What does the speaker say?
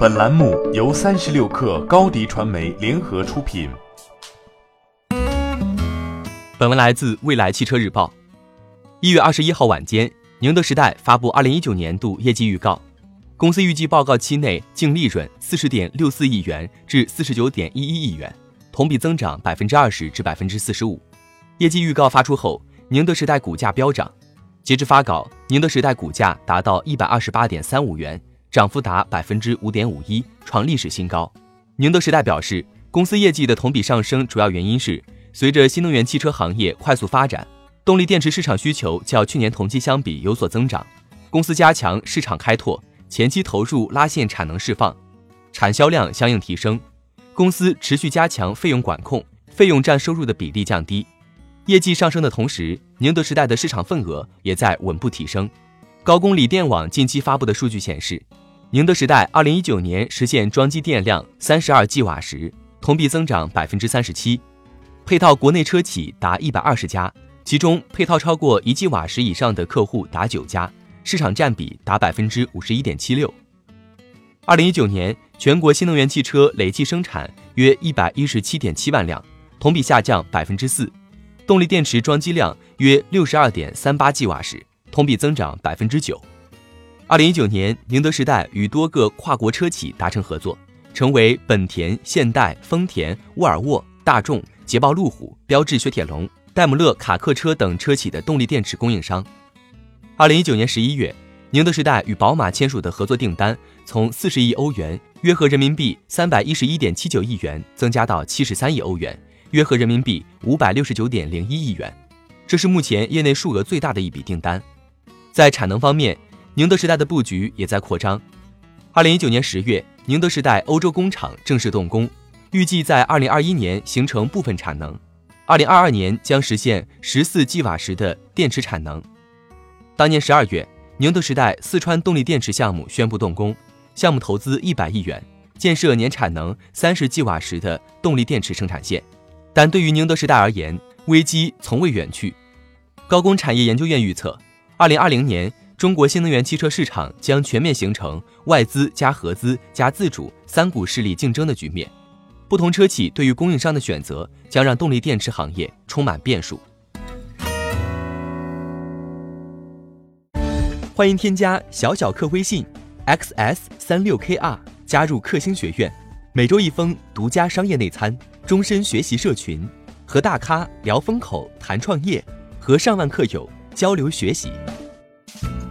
本栏目由三十六氪高低传媒联合出品。本文来自未来汽车日报。一月二十一号晚间，宁德时代发布二零一九年度业绩预告，公司预计报告期内净利润四十点六四亿元至四十九点一一亿元，同比增长百分之二十至百分之四十五。业绩预告发出后，宁德时代股价飙涨，截至发稿，宁德时代股价达到一百二十八点三五元。涨幅达百分之五点五一，创历史新高。宁德时代表示，公司业绩的同比上升主要原因是，随着新能源汽车行业快速发展，动力电池市场需求较去年同期相比有所增长。公司加强市场开拓，前期投入拉线产能释放，产销量相应提升。公司持续加强费用管控，费用占收入的比例降低。业绩上升的同时，宁德时代的市场份额也在稳步提升。高公锂电网近期发布的数据显示。宁德时代二零一九年实现装机电量三十二 g 瓦时，同比增长百分之三十七，配套国内车企达一百二十家，其中配套超过一 g 瓦时以上的客户达九家，市场占比达百分之五十一点七六。二零一九年全国新能源汽车累计生产约一百一十七点七万辆，同比下降百分之四，动力电池装机量约六十二点三八 g 瓦时，同比增长百分之九。二零一九年，宁德时代与多个跨国车企达成合作，成为本田、现代、丰田、沃尔沃、大众、捷豹路虎、标致雪铁龙、戴姆勒卡客车等车企的动力电池供应商。二零一九年十一月，宁德时代与宝马签署的合作订单从四十亿欧元（约合人民币三百一十一点七九亿元）增加到七十三亿欧元（约合人民币五百六十九点零一亿元），这是目前业内数额最大的一笔订单。在产能方面，宁德时代的布局也在扩张。二零一九年十月，宁德时代欧洲工厂正式动工，预计在二零二一年形成部分产能，二零二二年将实现十四 g 瓦时的电池产能。当年十二月，宁德时代四川动力电池项目宣布动工，项目投资一百亿元，建设年产能三十 g 瓦时的动力电池生产线。但对于宁德时代而言，危机从未远去。高工产业研究院预测，二零二零年。中国新能源汽车市场将全面形成外资加合资加自主三股势力竞争的局面，不同车企对于供应商的选择将让动力电池行业充满变数。欢迎添加小小客微信，xs 三六 kr 加入克星学院，每周一封独家商业内参，终身学习社群，和大咖聊风口谈创业，和上万客友交流学习。